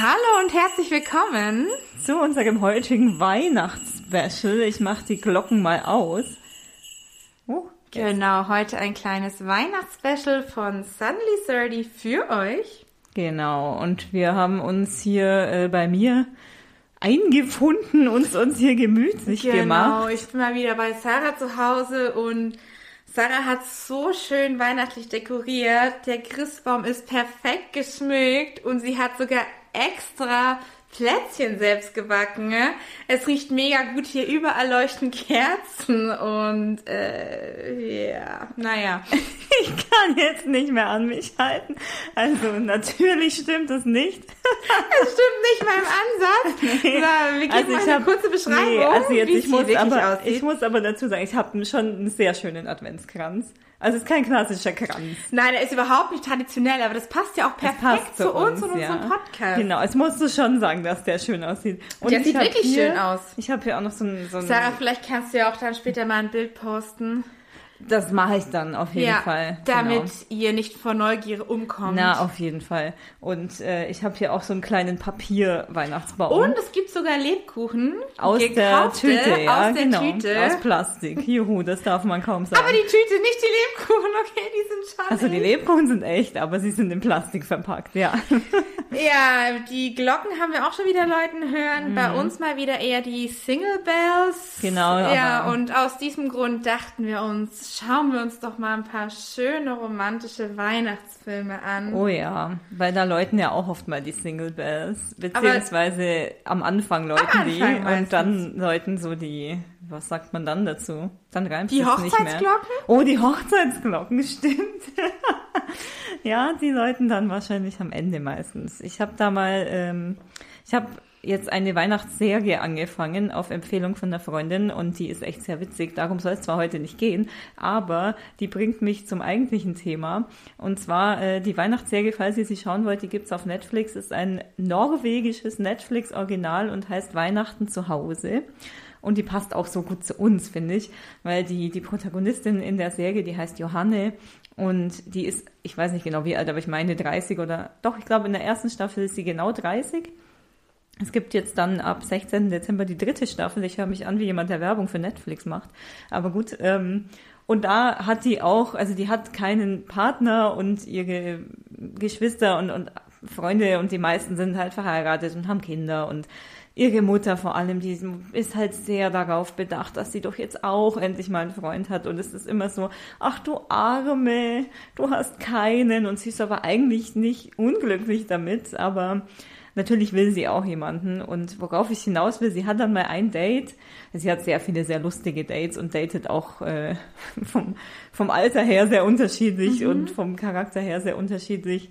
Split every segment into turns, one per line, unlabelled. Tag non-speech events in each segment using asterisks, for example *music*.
Hallo und herzlich willkommen
zu unserem heutigen Weihnachtsspecial. Ich mache die Glocken mal aus.
Oh, genau, heute ein kleines Weihnachtsspecial von Suddenly 30 für euch.
Genau, und wir haben uns hier äh, bei mir eingefunden, uns uns hier gemütlich
genau,
gemacht.
Genau, ich bin mal wieder bei Sarah zu Hause und Sarah hat so schön weihnachtlich dekoriert. Der Christbaum ist perfekt geschmückt und sie hat sogar extra Plätzchen selbst gebacken. Es riecht mega gut hier, überall leuchten Kerzen und äh, ja, naja. *laughs*
Ich kann jetzt nicht mehr an mich halten. Also natürlich stimmt das nicht. *laughs*
Es stimmt nicht meinem Ansatz. *laughs* Nee. Wir geben also mal eine hab, kurze Beschreibung. Nee,
also jetzt, ich, muss aber, ich muss aber dazu sagen, ich habe schon einen sehr schönen Adventskranz. Also es ist kein klassischer Kranz.
Nein, er ist überhaupt nicht traditionell, aber das passt ja auch perfekt zu uns, und ja. unserem Podcast.
Genau, es musst du schon sagen, dass der schön aussieht.
Und der sieht wirklich hier, schön aus.
Ich habe hier auch noch so ein, so ein...
Sarah, vielleicht kannst du ja auch dann später mal ein Bild posten.
Das mache ich dann auf jeden ja, Fall.
Damit genau. ihr nicht vor Neugier umkommt.
Na, auf jeden Fall. Und äh, ich habe hier auch so einen kleinen Papier-Weihnachtsbaum.
Und es gibt sogar Lebkuchen.
Aus der Tüte, ja, aus der genau. Tüte. Aus Plastik. Juhu, das darf man kaum *laughs* sagen.
Aber die Tüte, nicht die Lebkuchen, okay, die sind schade.
Also die Lebkuchen sind echt, aber sie sind in Plastik verpackt, ja. *laughs*
Ja, die Glocken haben wir auch schon wieder Leuten hören. Mhm. Bei uns mal wieder eher die Single Bells.
Genau.
Ja, und aus diesem Grund dachten wir uns, schauen wir uns doch mal ein paar schöne romantische Weihnachtsfilme an.
Oh ja, weil da läuten ja auch oft mal die Single Bells, beziehungsweise Aber am Anfang läuten am Anfang die meistens. und dann läuten so die, was sagt man dann dazu? Dann reimt
die
es nicht
mehr. Die Hochzeitsglocken?
Oh, die Hochzeitsglocken, *laughs* stimmt. ja, die läuten dann wahrscheinlich am Ende meistens. Ich habe da mal, ähm, ich habe jetzt eine Weihnachtsserie angefangen auf Empfehlung von einer Freundin und die ist echt sehr witzig. Darum soll es zwar heute nicht gehen, aber die bringt mich zum eigentlichen Thema. Und zwar äh, die Weihnachtsserie, falls ihr sie schauen wollt, die gibt's auf Netflix, ist ein norwegisches Netflix-Original und heißt Weihnachten zu Hause. Und die passt auch so gut zu uns, finde ich, weil die, die Protagonistin in der Serie, die heißt Johanne und die ist, ich weiß nicht genau wie alt, aber ich meine 30 oder, doch, ich glaube in der ersten Staffel ist sie genau 30 es gibt jetzt dann ab 16. Dezember die dritte Staffel. Ich höre mich an wie jemand, der Werbung für Netflix macht. Aber gut, ähm, und da hat die auch, also die hat keinen Partner und ihre Geschwister und, und Freunde und die meisten sind halt verheiratet und haben Kinder und ihre Mutter vor allem, die ist halt sehr darauf bedacht, dass sie doch jetzt auch endlich mal einen Freund hat und es ist immer so, ach du Arme, du hast keinen und sie ist aber eigentlich nicht unglücklich damit, aber natürlich will sie auch jemanden. Und worauf ich hinaus will, sie hat dann mal ein Date. Sie hat sehr viele sehr lustige Dates und datet auch äh, *laughs* vom, vom Alter her sehr unterschiedlich mhm. und vom Charakter her sehr unterschiedlich.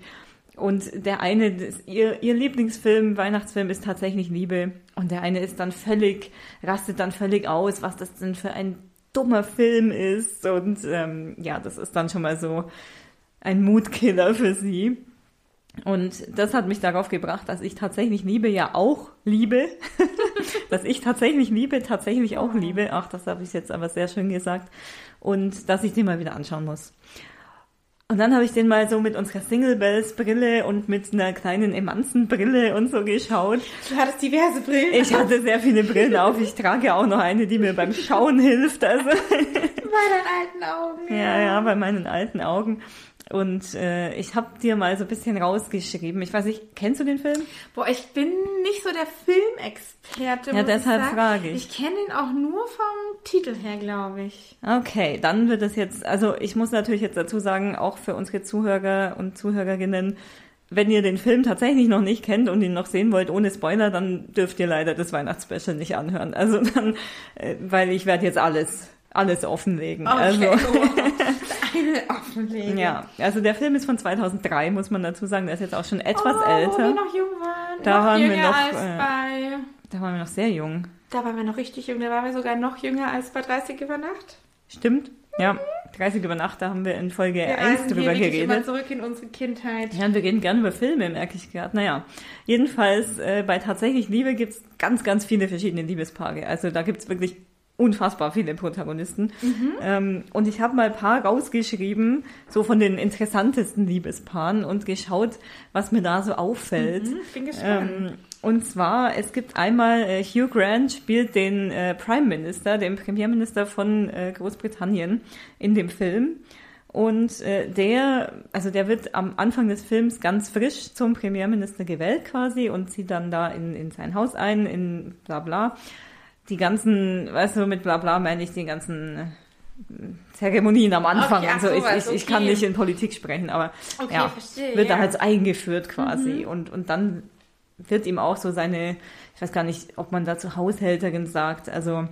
Und der eine, ihr, ihr Lieblingsfilm, Weihnachtsfilm ist tatsächlich Liebe. Und der eine ist dann völlig, rastet dann völlig aus, was das denn für ein dummer Film ist. Und ähm, ja, das ist dann schon mal so ein Mutkiller für sie. Und das hat mich darauf gebracht, dass ich tatsächlich Liebe ja auch liebe. *laughs* dass ich tatsächlich Liebe, tatsächlich auch liebe. Ach, das habe ich jetzt aber sehr schön gesagt. Und dass ich den mal wieder anschauen muss. Und dann habe ich den mal so mit unserer Single Bells Brille und mit einer kleinen Emanzenbrille und so geschaut.
Du hattest diverse Brillen.
Ich hatte sehr viele Brillen auf. Ich trage auch noch eine, die mir beim Schauen hilft. Also. *laughs* Bei
deinen alten Augen.
Ja, ja, bei meinen alten Augen. Und äh, ich habe dir mal so ein bisschen rausgeschrieben. Ich weiß nicht, kennst du den Film?
Boah, ich bin nicht so der Filmexperte.
Ja, deshalb ich frage
ich. Ich kenne ihn auch nur vom Titel her, glaube ich.
Okay, dann wird es jetzt, also ich muss natürlich jetzt dazu sagen, auch für unsere Zuhörer und Zuhörerinnen, wenn ihr den Film tatsächlich noch nicht kennt und ihn noch sehen wollt ohne Spoiler, dann dürft ihr leider das Weihnachtsspecial nicht anhören. Also dann, äh, weil ich werde jetzt alles alles offenlegen.
Okay.
Also *laughs*
offenlegen.
Ja, also der Film ist von 2003, muss man dazu sagen. Der ist jetzt auch schon etwas oh, älter. Wo
wir noch jung waren.
Da
noch
waren wir noch.
Äh,
da waren wir noch sehr jung.
Da waren wir noch richtig jung. Da waren wir sogar noch jünger als bei 30 über Nacht.
Stimmt. Ja, 30 über Nacht, da haben wir in Folge wir 1 drüber geredet.
Immer zurück in unsere Kindheit.
Ja, und wir reden gerne über Filme, merke ich gerade. Naja, jedenfalls äh, bei Tatsächlich Liebe gibt's ganz, ganz viele verschiedene Liebespaare. Also da gibt's wirklich unfassbar viele Protagonisten. Ähm, und ich habe mal ein paar rausgeschrieben, so von den interessantesten Liebespaaren und geschaut, was mir da so auffällt.
Mhm, bin gespannt.
Ähm, und zwar, es gibt einmal, äh, Hugh Grant spielt den äh, Prime Minister, den Premierminister von äh, Großbritannien in dem Film. Und äh, der, also der wird am Anfang des Films ganz frisch zum Premierminister gewählt quasi und zieht dann da in, in sein Haus ein, in bla bla. Die ganzen, weißt du, mit bla bla meine ich die ganzen äh, Zeremonien am Anfang
Okay,
und so. Ich,
sowas,
ich, ich kann
okay.
nicht in Politik sprechen, aber
Okay,
ja,
verstehe,
wird da
ja.
halt so eingeführt quasi.
Mhm.
Und, und dann wird ihm auch so seine, ich weiß gar nicht, ob man dazu Haushälterin sagt, also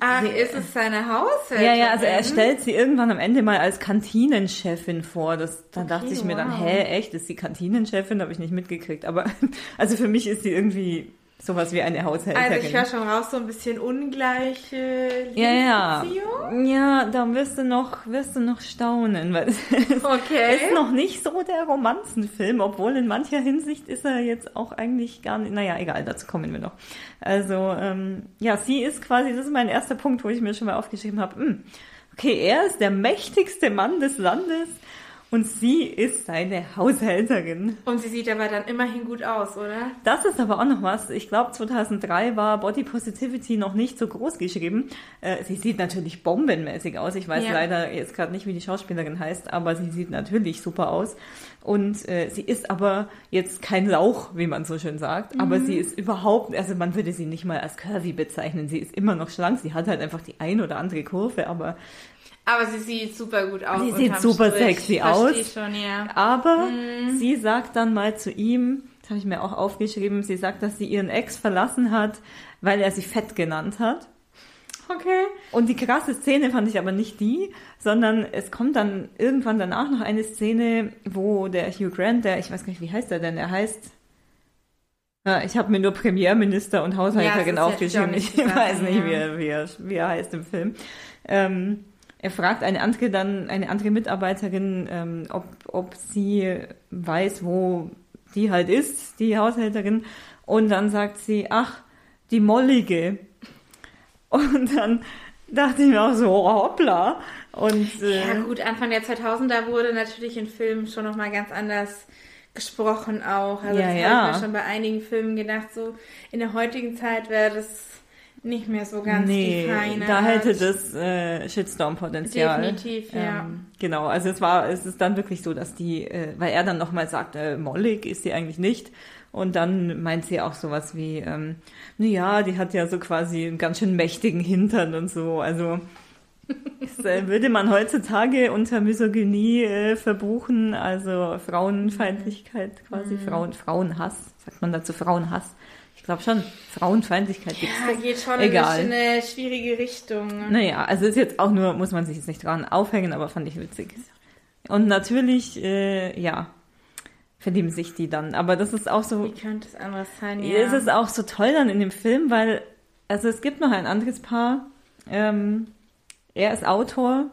Ach,
sie-
ist es seine Haushälterin?
ja, ja, also er stellt sie irgendwann am Ende mal als Kantinenchefin vor. Das, da
Okay,
dachte ich mir dann, hä, echt, ist sie Kantinenchefin? Habe ich nicht mitgekriegt. Aber *laughs* also für mich ist sie irgendwie sowas wie eine Haushälterin.
Also ich höre schon raus, so ein bisschen ungleiche
ja, ja.
Liebesbeziehung.
Ja, da wirst du noch, wirst du noch staunen, weil es
Okay.
ist noch nicht so der Romanzenfilm, obwohl in mancher Hinsicht ist er jetzt auch eigentlich gar nicht, naja, egal, dazu kommen wir noch. Also, ähm, ja, sie ist quasi, das ist mein erster Punkt, wo ich mir schon mal aufgeschrieben habe, hm, okay, er ist der mächtigste Mann des Landes und sie ist seine Haushälterin.
Und sie sieht aber dann immerhin gut aus, oder?
Das ist aber auch noch was. Ich glaube, 2003 war Body Positivity noch nicht so groß geschrieben. Äh, sie sieht natürlich bombenmäßig aus. Ich weiß
Ja.
leider jetzt gerade nicht, wie die Schauspielerin heißt, aber sie sieht natürlich super aus. Und äh, sie ist aber jetzt kein Lauch, wie man so schön sagt. Aber
Mhm.
sie ist überhaupt, also man würde sie nicht mal als curvy bezeichnen. Sie ist immer noch schlank. Sie hat halt einfach die ein oder andere Kurve, aber
Aber sie sieht super gut aus.
Sie sieht super
Strich.
sexy aus.
schon, ja.
Aber
Mhm.
sie sagt dann mal zu ihm, das habe ich mir auch aufgeschrieben, sie sagt, dass sie ihren Ex verlassen hat, weil er sie fett genannt hat.
Okay.
Und die krasse Szene fand ich aber nicht die, sondern es kommt dann irgendwann danach noch eine Szene, wo der Hugh Grant, der, ich weiß gar nicht, wie heißt er denn, er heißt, ja, ich habe mir nur Premierminister und Haushälterin
Ja,
aufgeschrieben, ich weiß nicht, wie, er, wie, er, wie er heißt im Film. Ähm, er fragt eine andere dann, eine andere Mitarbeiterin, ähm, ob, ob sie weiß, wo die halt ist, die Haushälterin. Und dann sagt sie, ach, die Mollige. Und dann dachte ich mir auch so, oh, hoppla. Und äh,
Ja gut, Anfang der 2000er wurde natürlich in Filmen schon nochmal ganz anders gesprochen auch. Also
Ja,
das
ja.
habe ich mir schon bei einigen Filmen gedacht, so in der heutigen Zeit wäre das nicht mehr so ganz
nee,
die feine
da
Art.
hätte das äh, Shitstorm-Potenzial.
Definitiv, ja.
Ähm, genau, also es war, es ist dann wirklich so, dass die, äh, weil er dann nochmal sagt, äh, mollig ist sie eigentlich nicht. Und dann meint sie auch sowas wie, ähm, naja, die hat ja so quasi einen ganz schön mächtigen Hintern und so. Also *laughs* das äh, würde man heutzutage unter Misogynie äh, verbuchen, also Frauenfeindlichkeit quasi, Frauen, Frauenhass, sagt man dazu Frauenhass? Ich glaube schon, Frauenfeindlichkeit gibt's
Ja, geht schon
Egal.
in eine schwierige Richtung.
naja, also ist jetzt auch nur, muss man sich jetzt nicht dran aufhängen, aber fand ich witzig. Und natürlich, äh, ja, verlieben sich die dann. Aber das ist auch so,
Wie könnte es anders sein?
es ist auch so toll dann in dem Film, weil, also es gibt noch ein anderes Paar, ähm, er ist Autor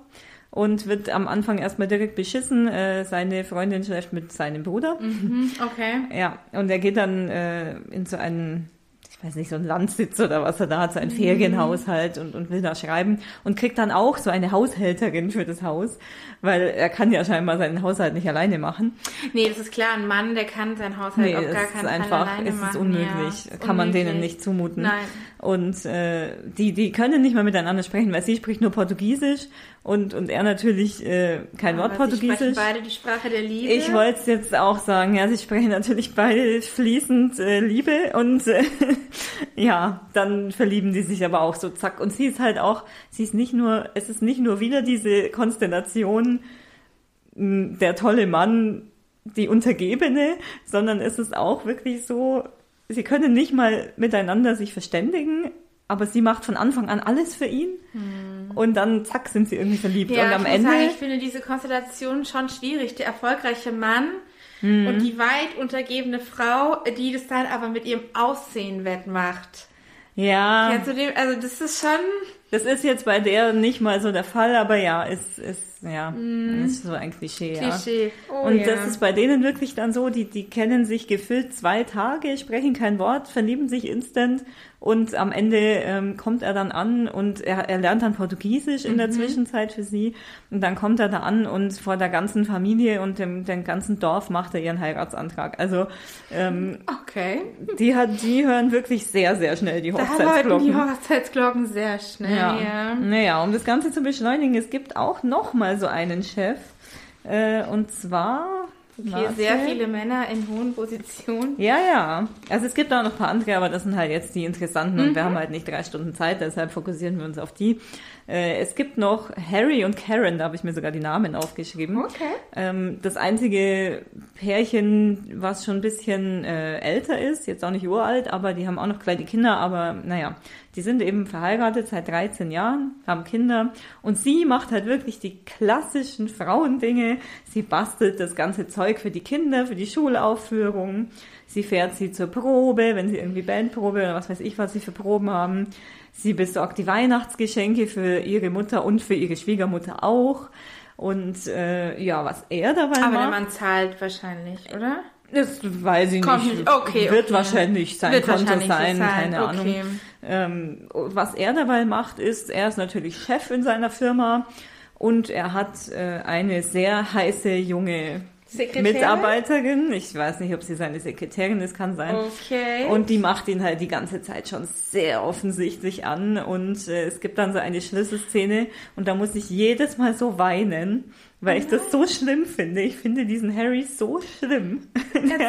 und wird am Anfang erstmal direkt beschissen. Äh, seine Freundin schläft mit seinem Bruder.
Mhm, *laughs* okay.
Ja, und er geht dann äh, in so einen, ich weiß nicht, so einen Landsitz oder was er da hat, so ein Ferienhaus halt und, und will da schreiben und kriegt dann auch so eine Haushälterin für das Haus, weil er kann ja scheinbar seinen Haushalt nicht alleine machen.
Nee, das ist klar, ein Mann, der kann sein Haushalt
Nee,
auf gar
ist
keinen Fall
einfach,
alleine
es ist
machen.
unmöglich.
Ja,
Kann man
unmöglich.
denen nicht zumuten.
Nein.
Und äh, die, die können nicht mal miteinander sprechen, weil sie spricht nur Portugiesisch und, und er natürlich äh, kein Wort
Aber sie sprechen
Portugiesisch.
beide die Sprache der Liebe.
Ich wollte es jetzt auch sagen, ja, sie sprechen natürlich beide fließend äh, Liebe und äh, *laughs* ja, dann verlieben die sich aber auch so zack. Und sie ist halt auch, sie ist nicht nur, es ist nicht nur wieder diese Konstellation, mh, der tolle Mann, die Untergebene, sondern es ist auch wirklich so, sie können nicht mal miteinander sich verständigen, aber sie macht von Anfang an alles für ihn und dann zack sind sie irgendwie verliebt
ja,
und am
ich
Ende
sagen, ich finde diese Konstellation schon schwierig. Der erfolgreiche Mann
Mhm.
und die weit untergebene Frau, die das dann aber mit ihrem Aussehen wettmacht.
ja
du den? Also das ist schon
Das ist jetzt bei der nicht mal so der Fall, aber ja, ist, ist, ja, mm. ist so ein Klischee,
Klischee.
ja. Oh, und ja. das ist bei denen wirklich dann so, die, die kennen sich gefühlt zwei Tage, sprechen kein Wort, verlieben sich instant und am Ende ähm, kommt er dann an und er, er lernt dann Portugiesisch in der mhm. Zwischenzeit für sie. Und dann kommt er da an und vor der ganzen Familie und dem, dem ganzen Dorf macht er ihren Heiratsantrag. Also ähm,
okay.
die hat, die hören wirklich sehr, sehr schnell die Hochzeitsglocken. Da
die Hochzeitsglocken sehr schnell. Ja. Ja.
Naja, um das Ganze zu beschleunigen, es gibt auch noch mal so einen Chef. Äh, und zwar
Okay, sehr viele Männer in hohen Positionen.
Ja, ja. Also es gibt auch noch ein paar andere, aber das sind halt jetzt die interessanten mhm. und wir haben halt nicht drei Stunden Zeit, deshalb fokussieren wir uns auf die. Äh, es gibt noch Harry und Karen, da habe ich mir sogar die Namen aufgeschrieben.
Okay.
Ähm, das einzige Pärchen, was schon ein bisschen äh, älter ist, jetzt auch nicht uralt, aber die haben auch noch kleine Kinder, aber naja, die sind eben verheiratet seit 13 Jahren, haben Kinder und sie macht halt wirklich die klassischen Frauendinge. Sie bastelt das ganze Zeug für die Kinder, für die Schulaufführung. Sie fährt sie zur Probe, wenn sie irgendwie Bandprobe oder was weiß ich, was sie für Proben haben. Sie besorgt die Weihnachtsgeschenke für ihre Mutter und für ihre Schwiegermutter auch. Und äh, ja, was er dabei
Aber
macht.
Aber der Mann zahlt wahrscheinlich, oder?
Das weiß ich
Kommt
nicht.
Okay,
Wird
okay.
wahrscheinlich sein
Wird
Konto
wahrscheinlich
sein,
sein,
keine
okay.
Ahnung. Ähm, was er dabei macht, ist, er ist natürlich Chef in seiner Firma und er hat äh, eine sehr heiße junge
Sekretärin?
Mitarbeiterin. Ich weiß nicht, ob sie seine Sekretärin ist, kann sein.
Okay.
Und die macht ihn halt die ganze Zeit schon sehr offensichtlich an. Und äh, es gibt dann so eine Schlüsselszene und da muss ich jedes Mal so weinen, weil ich das so schlimm finde. Ich finde diesen Harry so schlimm.
Erzähl, *laughs*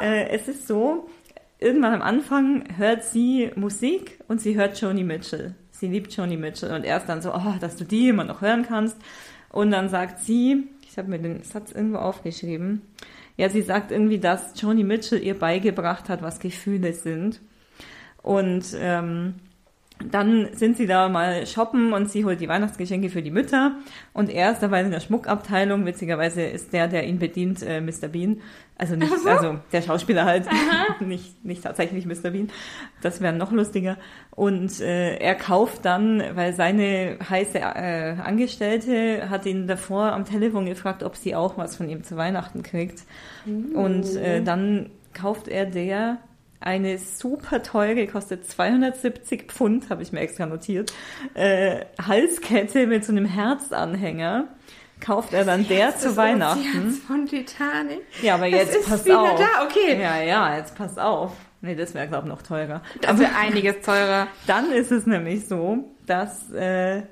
Sarah.
äh, es ist so, irgendwann am Anfang hört sie Musik und sie hört Joni Mitchell. Sie liebt Joni Mitchell und er ist dann so, oh, dass du die immer noch hören kannst. Und dann sagt sie, ich habe mir den Satz irgendwo aufgeschrieben. Ja, sie sagt irgendwie, dass Joni Mitchell ihr beigebracht hat, was Gefühle sind. Und ähm, dann sind sie da mal shoppen und sie holt die Weihnachtsgeschenke für die Mütter und er ist dabei in der Schmuckabteilung. Witzigerweise ist der, der ihn bedient, äh, Mr. Bean. Also nicht, so. also der Schauspieler halt, *laughs* nicht, nicht tatsächlich Mr. Bean. Das wäre noch lustiger. Und äh, er kauft dann, weil seine heiße äh, Angestellte hat ihn davor am Telefon gefragt, ob sie auch was von ihm zu Weihnachten kriegt. Uh. Und äh, dann kauft er der eine super teure, kostet 270 Pfund, habe ich mir extra notiert, äh, Halskette mit so einem Herzanhänger kauft er dann der zu Weihnachten.
von Titanic.
Ja, aber jetzt
ist
pass
wieder
auf.
Da, okay.
Ja, ja, jetzt pass auf. Nee, das wäre glaube ich noch teurer.
Das wäre einiges teurer. *laughs*
Dann ist es nämlich so, dass äh,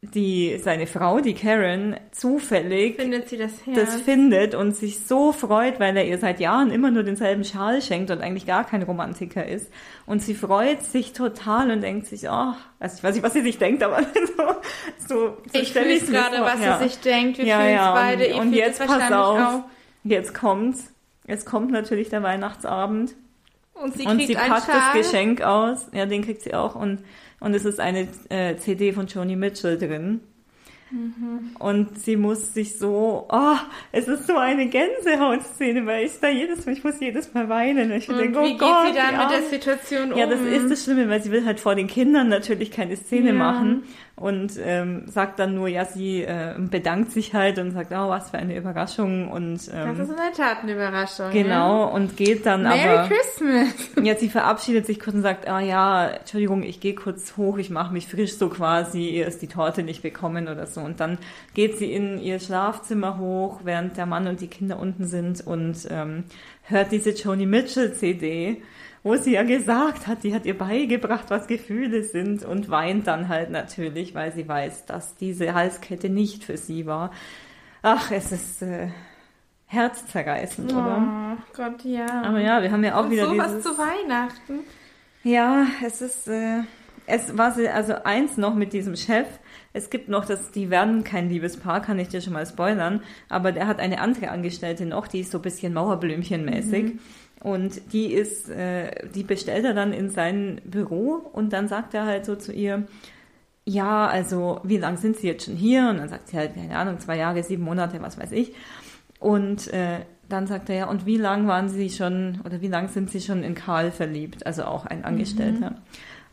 die seine Frau, die Karen, zufällig
findet sie das,
das findet und sich so freut, weil er ihr seit Jahren immer nur denselben Schal schenkt und eigentlich gar kein Romantiker ist. Und sie freut sich total und denkt sich, oh, also ich weiß nicht, was sie sich denkt, aber so, *laughs* so, so
ich fühle es gerade, was
ja.
sie sich denkt. Wir
ja,
fühlen es
ja.
beide.
Und,
Ich
und jetzt pass auf,
Auch.
jetzt kommt's. Es kommt natürlich der Weihnachtsabend
Und sie
und sie packt
Schal.
das Geschenk aus. Ja, den kriegt sie auch und und es ist eine äh, CD von Joni Mitchell drin.
Mhm.
Und sie muss sich so, oh, es ist so eine Gänsehautszene, weil ich da jedes Mal, ich muss jedes Mal weinen. Ich
Und
denke, oh
wie geht
Gott,
sie dann mit der. Situation um?
Ja, das ist das Schlimme, weil sie will halt vor den Kindern natürlich keine Szene
Ja.
machen und ähm, sagt dann nur, ja, sie äh, bedankt sich halt und sagt, oh, was für eine Überraschung und
Das
ähm,
ist in der Tat eine Überraschung.
genau und geht dann
Ja? Merry
aber
Christmas. *laughs*
ja, sie verabschiedet sich kurz und sagt, ah ja, Entschuldigung, ich gehe kurz hoch, ich mache mich frisch so quasi, ihr ist die Torte nicht bekommen oder so. Und dann geht sie in ihr Schlafzimmer hoch, während der Mann und die Kinder unten sind und ähm, hört diese Joni Mitchell CD, wo sie ja gesagt hat, die hat ihr beigebracht, was Gefühle sind und weint dann halt natürlich, weil sie weiß, dass diese Halskette nicht für sie war. Ach, es ist äh, herzzerreißend, oder?
Oh Gott, ja.
Aber ja, wir haben ja auch
Und
wieder
sowas
dieses...
zu Weihnachten.
Ja, es ist, äh, es war also eins noch mit diesem Chef. Es gibt noch, das, die werden kein Liebespaar, kann ich dir schon mal spoilern, aber der hat eine andere Angestellte noch, die ist so ein bisschen Mauerblümchenmäßig. Und die ist, äh, die bestellt er dann in sein Büro und dann sagt er halt so zu ihr, ja, also wie lange sind Sie jetzt schon hier? Und dann sagt sie halt, keine Ahnung, zwei Jahre, sieben Monate, was weiß ich. Und äh, dann sagt er ja, und wie lang waren Sie schon oder wie lang sind Sie schon in Karl verliebt? Also auch ein Angestellter.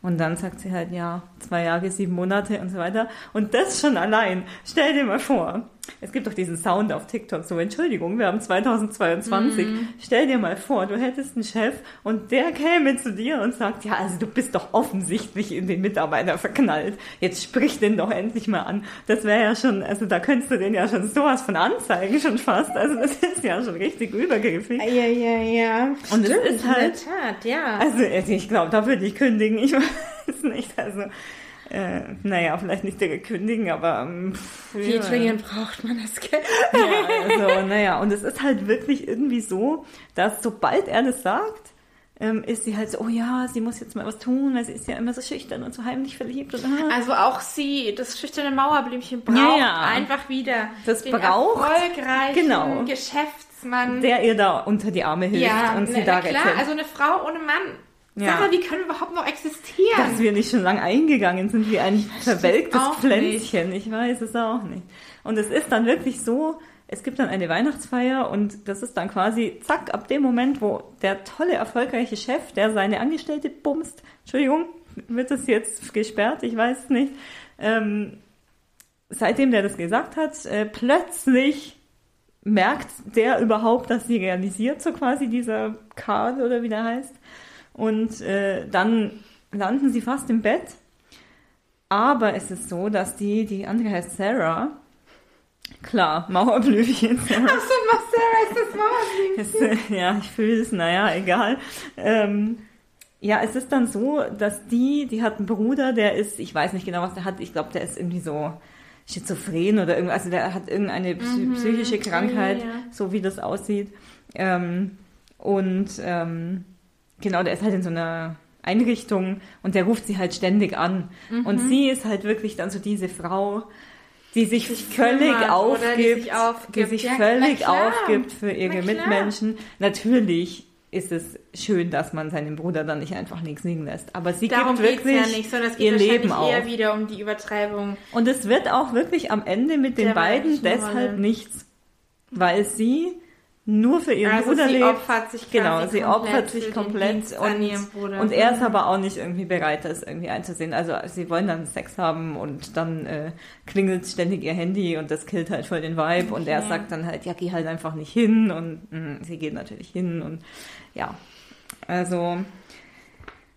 Und dann sagt sie halt, ja, zwei Jahre, sieben Monate und so weiter. Und das schon allein. Stell dir mal vor, es gibt doch diesen Sound auf TikTok, so Entschuldigung, wir haben 2022. Mhm. Stell dir mal vor, du hättest einen Chef und der käme zu dir und sagt, ja, also du bist doch offensichtlich in den Mitarbeiter verknallt. Jetzt sprich den doch endlich mal an. Das wäre ja schon, also da könntest du den ja schon sowas von anzeigen schon fast. Also das ist ja schon richtig übergriffig.
Ja, ja, ja.
Und Stimmt, es ist halt,
Tat, ja.
Also ich glaube, da würde ich kündigen. Ich *laughs* weiß nicht, also äh, naja, vielleicht nicht direkt kündigen, aber ähm,
wie ja. dringend braucht man das Geld?
ja, also, naja, und es ist halt wirklich irgendwie so, dass sobald er das sagt, ähm, ist sie halt so, oh ja, sie muss jetzt mal was tun, weil sie ist ja immer so schüchtern und so heimlich verliebt. Und,
ah. Also auch sie, das schüchterne Mauerblümchen braucht ja, ja. einfach wieder
das den braucht,
erfolgreichen
genau.
Geschäftsmann.
Der ihr da unter die Arme hilft ja, und sie na, da
klar, rettet. also eine Frau ohne Mann ja. Sarah, wie können wir überhaupt noch existieren?
Dass wir nicht schon lange eingegangen sind wie ein verwelktes Pflänzchen. Nicht. Ich weiß es auch nicht. Und es ist dann wirklich so, es gibt dann eine Weihnachtsfeier und das ist dann quasi, zack, ab dem Moment, wo der tolle, erfolgreiche Chef, der seine Angestellte bumst, Entschuldigung, wird das jetzt gesperrt? Ich weiß es nicht. Ähm, seitdem der das gesagt hat, äh, plötzlich merkt der überhaupt, dass sie realisiert, so quasi dieser Karl oder wie der heißt. Und äh, dann landen sie fast im Bett. Aber es ist so, dass die, die andere heißt Sarah. Klar, Mauerblümchen.
Sarah. *laughs* Ach so, Sarah ist das
Mauerblümchen. Äh, ja, ich fühle es, naja, egal. Ähm, ja, es ist dann so, dass die, die hat einen Bruder, der ist, ich weiß nicht genau, was der hat, ich glaube, der ist irgendwie so schizophren oder irgendwas, also der hat irgendeine mhm. psychische Krankheit, ja, ja. so wie das aussieht. Ähm, und ähm, genau, der ist halt in so einer Einrichtung und der ruft sie halt ständig an. Mhm. Und sie ist halt wirklich dann so diese Frau, die sich, sich völlig aufgibt, die sich, aufgibt. Die sich ja, völlig aufgibt für ihre Mitmenschen. Natürlich ist es schön, dass man seinen Bruder dann nicht einfach nichts liegen lässt. Aber sie Darum gibt wirklich ja nicht, sondern es geht ihr Leben auf.
eher wieder um die Übertreibung.
Und es wird auch wirklich am Ende mit den beiden deshalb nichts, weil sie nur für ihren also Bruder
sie
lebt.
Opfert sich
genau, sie opfert sich komplett und, und er ist aber auch nicht irgendwie bereit, das irgendwie einzusehen. Also sie wollen dann Sex haben und dann äh, klingelt ständig ihr Handy und das killt halt voll den Vibe okay. und er sagt dann halt, ja, geh halt einfach nicht hin und mh, sie geht natürlich hin und ja, also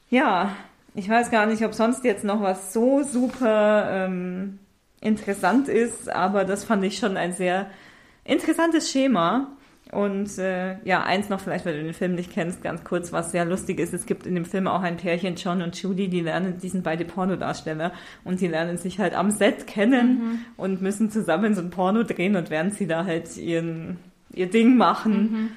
ja, ich weiß gar nicht, ob sonst jetzt noch was so super ähm, interessant ist, aber das fand ich schon ein sehr interessantes Schema und äh, ja, eins noch vielleicht, weil du den Film nicht kennst, ganz kurz, was sehr lustig ist. Es gibt in dem Film auch ein Pärchen, John und Judy, die lernen, die sind beide Pornodarsteller und die lernen sich halt am Set kennen mhm. und müssen zusammen so ein Porno drehen und während sie da halt ihren, ihr Ding machen, mhm.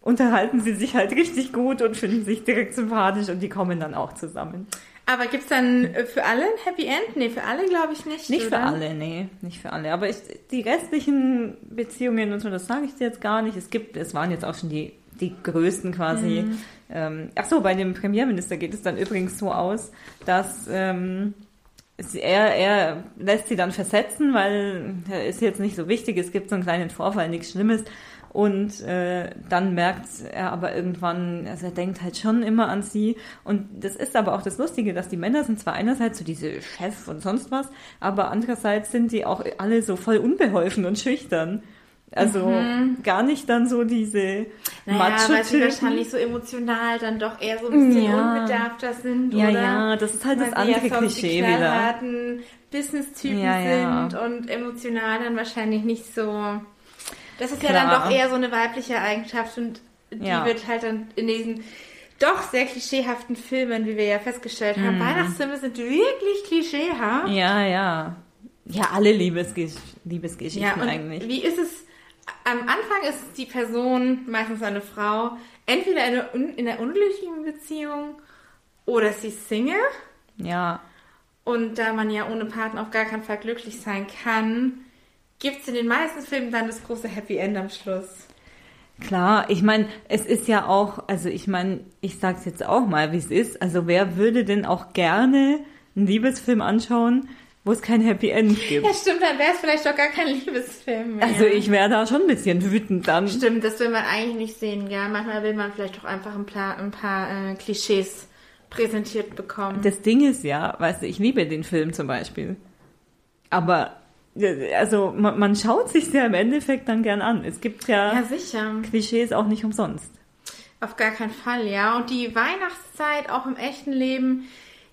unterhalten sie sich halt richtig gut und finden sich direkt sympathisch und die kommen dann auch zusammen.
Aber gibt's dann äh, für alle ein Happy End? Nee, für alle glaube ich nicht.
Nicht
oder?
für alle, nee, nicht für alle. Aber ich, die restlichen Beziehungen und so, das sage ich dir jetzt gar nicht. Es gibt, es waren jetzt auch schon die, die größten quasi. Mhm. Ähm, ach so, bei dem Premierminister geht es dann übrigens so aus, dass ähm, er, er lässt sie dann versetzen, weil er ist jetzt nicht so wichtig. Es gibt so einen kleinen Vorfall, nichts Schlimmes. Und äh, dann merkt er aber irgendwann, also er denkt halt schon immer an sie. Und das ist aber auch das Lustige, dass die Männer sind zwar einerseits so diese Chef und sonst was, aber andererseits sind die auch alle so voll unbeholfen und schüchtern. Also mhm. gar nicht dann so diese
naja, macho weil sie wahrscheinlich so emotional dann doch eher so ein bisschen ja. unbedarfter sind,
ja,
oder?
Ja, das ist halt weil das andere ja Klischee wieder.
Business-Typen ja, sind und emotional dann wahrscheinlich nicht so das ist Klar. ja dann doch eher so eine weibliche Eigenschaft und die ja. wird halt dann in diesen doch sehr klischeehaften Filmen, wie wir ja festgestellt haben. Mm. Weihnachtsfilme sind wirklich klischeehaft.
Ja, ja. Ja, alle Liebesgesch Liebesgeschichten ja, eigentlich.
Wie ist es? Am Anfang ist die Person, meistens eine Frau, entweder in einer, in einer unglücklichen Beziehung oder sie ist Single.
Ja.
Und da man ja ohne Partner auf gar keinen Fall glücklich sein kann, gibt es in den meisten Filmen dann das große Happy End am Schluss.
Klar, ich meine, es ist ja auch, also ich meine, ich sag's jetzt auch mal, wie es ist. Also wer würde denn auch gerne einen Liebesfilm anschauen, wo es kein Happy End gibt?
Ja, stimmt, dann wäre es vielleicht doch gar kein Liebesfilm
mehr. Also ich wäre da schon ein bisschen wütend dann.
Stimmt, das will man eigentlich nicht sehen, ja. Manchmal will man vielleicht doch einfach ein paar, ein paar äh, Klischees präsentiert bekommen.
Das Ding ist ja, weißt du, ich liebe den Film zum Beispiel. Aber also man, man schaut sich ja im Endeffekt dann gern an. Es gibt ja,
ja, sicher.
Klischees auch nicht umsonst.
Auf gar keinen Fall, ja. Und die Weihnachtszeit auch im echten Leben,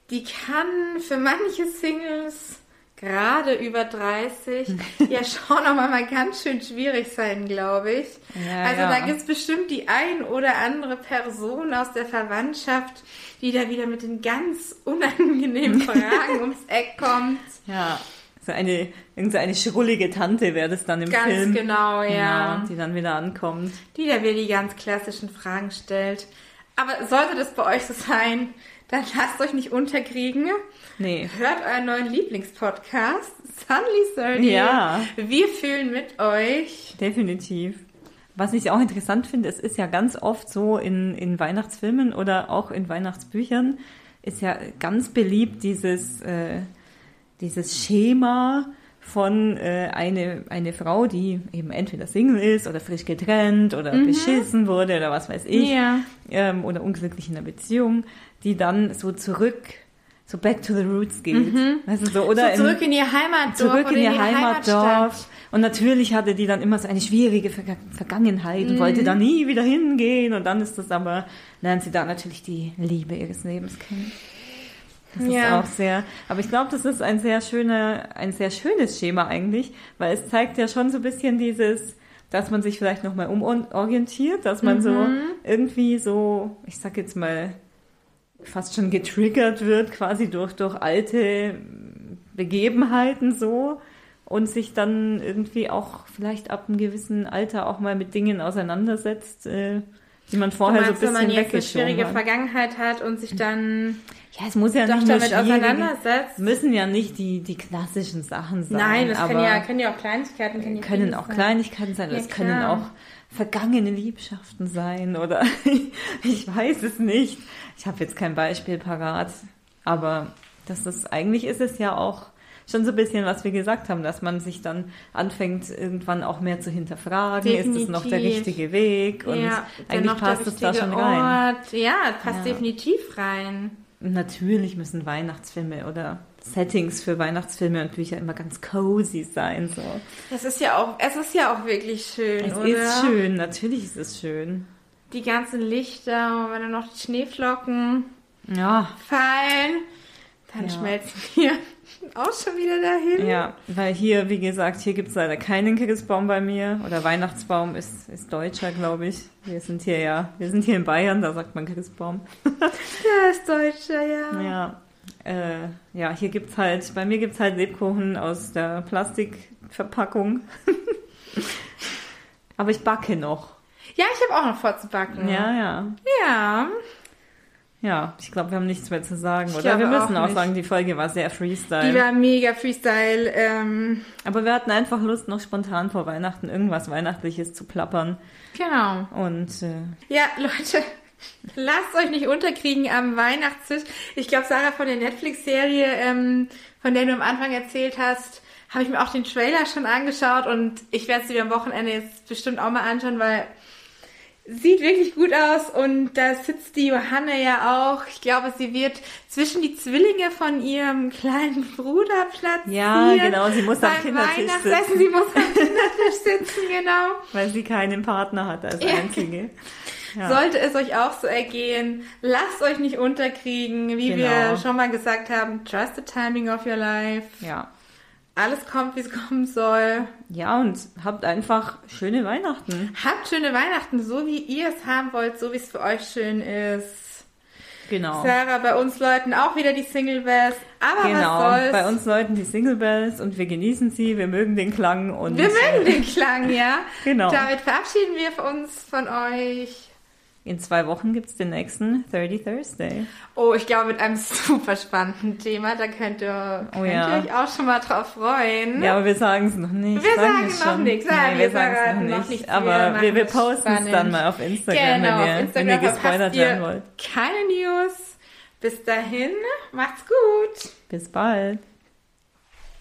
die kann für manche Singles gerade über 30 *laughs* ja schon auch mal ganz schön schwierig sein, glaube ich.
Ja,
also
ja.
da gibt es bestimmt die ein oder andere Person aus der Verwandtschaft, die da wieder mit den ganz unangenehmen *laughs* Fragen ums Eck kommt.
Ja, so eine, irgendeine schrullige Tante wäre das dann im
Ganz
Film.
genau, ja.
Genau, die dann wieder ankommt.
Die da wieder die ganz klassischen Fragen stellt. Aber sollte das bei euch so sein, dann lasst euch nicht unterkriegen.
Nee.
Hört euren neuen Lieblingspodcast, Sunly 30.
Ja.
Wir fühlen mit euch.
Definitiv. Was ich auch interessant finde, es ist ja ganz oft so in, in Weihnachtsfilmen oder auch in Weihnachtsbüchern, ist ja ganz beliebt dieses, äh, dieses Schema von äh, eine, eine Frau, die eben entweder Single ist oder frisch getrennt oder beschissen wurde oder was weiß ich,
Mhm. Ja.
ähm, oder unglücklich in einer Beziehung, die dann so zurück, so back to the roots geht. Also so, oder
Mhm. so zurück
in,
in ihr Heimatdorf.
zurück in ihr. Heimatdorf. Und natürlich hatte die dann immer so eine schwierige Verga Vergangenheit und
Mhm.
wollte da nie wieder hingehen. Und dann ist das aber, lernt sie da natürlich die Liebe ihres Lebens kennen. Das ist
Ja.
auch sehr, aber ich glaube, das ist ein sehr schöner, ein sehr schönes Schema eigentlich, weil es zeigt ja schon so ein bisschen dieses, dass man sich vielleicht nochmal umorientiert, dass man so
Mhm.
irgendwie so, ich sag jetzt mal, fast schon getriggert wird, quasi durch, durch alte Begebenheiten so und sich dann irgendwie auch vielleicht ab einem gewissen Alter auch mal mit Dingen auseinandersetzt, äh, die man vorher so ein
meinst, wenn
bisschen
man jetzt eine schwierige
hat.
Vergangenheit hat und sich dann
Ja, es muss ja
doch
nicht
damit auseinandersetzt?
müssen ja nicht die, die klassischen Sachen sein.
Nein, das können ja, können ja auch Kleinigkeiten. Können, ja
können auch
sein.
Kleinigkeiten sein,
Ja,
es können auch vergangene Liebschaften sein oder *laughs* ich weiß es nicht. Ich habe jetzt kein Beispiel parat, aber das ist eigentlich ist es ja auch schon so ein bisschen, was wir gesagt haben, dass man sich dann anfängt, irgendwann auch mehr zu hinterfragen, ist es noch der
Definitiv.
richtige Weg und
ja,
eigentlich passt es da schon rein.
Ort. Ja, passt
Ja.
definitiv rein.
Natürlich müssen Weihnachtsfilme oder Settings für Weihnachtsfilme und Bücher immer ganz cozy sein. So.
Es ist ja auch, es ist ja auch wirklich schön,
Es
oder?
ist schön, natürlich ist es schön.
Die ganzen Lichter und wenn dann noch die Schneeflocken
Ja,
fallen, dann
Ja.
schmelzen wir auch schon wieder dahin.
ja, weil hier, wie gesagt, hier gibt es leider keinen Christbaum bei mir. Oder Weihnachtsbaum ist, ist deutscher, glaube ich. Wir sind hier ja, wir sind hier in Bayern, da sagt man Christbaum. *laughs*
Ja, ist Deutscher, ja.
Ja, äh, ja, hier gibt's halt, bei mir gibt's halt Lebkuchen aus der Plastikverpackung. *laughs* Aber ich backe noch.
Ja, ich habe auch noch vorzubacken.
Ja, ja.
Ja.
Ja, ich glaube, wir haben nichts mehr zu sagen, oder? Wir müssen
auch
auch sagen, die Folge war sehr Freestyle.
Die war mega Freestyle. Ähm,
Aber wir hatten einfach Lust, noch spontan vor Weihnachten irgendwas Weihnachtliches zu plappern.
genau.
Und äh,
Ja, Leute, *laughs* lasst euch nicht unterkriegen am Weihnachtstisch. Ich glaube, Sarah, von der Netflix-Serie, ähm, von der du am Anfang erzählt hast, habe ich mir auch den Trailer schon angeschaut und ich werde sie am Wochenende jetzt bestimmt auch mal anschauen, weil sieht wirklich gut aus und da sitzt die Johanne ja auch. Ich glaube, sie wird zwischen die Zwillinge von ihrem kleinen Bruder platzieren.
Ja, genau, sie muss am Kindertisch sitzen.
sie muss am Kindertisch sitzen, genau. *laughs*
weil sie keinen Partner hat als
Ja.
einzige. Ja.
Sollte es euch auch so ergehen, lasst euch nicht unterkriegen. Wie
Genau.
wir schon mal gesagt haben, trust the timing of your life.
ja.
Alles kommt, wie es kommen soll.
Ja, und habt einfach schöne Weihnachten.
Habt schöne Weihnachten, so wie ihr es haben wollt, so wie es für euch schön ist.
Genau.
Sarah, bei uns Leuten auch wieder die Single Bells. Aber
Genau,
was soll's?
bei uns läuten die Single Bells und wir genießen sie, wir mögen den Klang und
wir mögen den Klang, ja. *laughs*
Genau.
Damit verabschieden wir uns von euch.
In zwei Wochen gibt's den nächsten 30 Thursday.
Oh, ich glaube, mit einem *laughs* super spannenden Thema. Da könnt ihr,
Oh
könnt
ja.
ihr euch auch schon mal drauf freuen.
Ja, aber wir sagen es noch nicht.
Wir sagen
es
noch nichts.
Nein,
wir
wir sagen es noch
noch
nicht. Aber wir, wir
es
posten es dann mal auf Instagram,
Genau,
wenn ihr,
auf
wenn ihr
Instagram
gespoilert werden wollt.
keine News. Bis dahin, macht's gut.
Bis bald.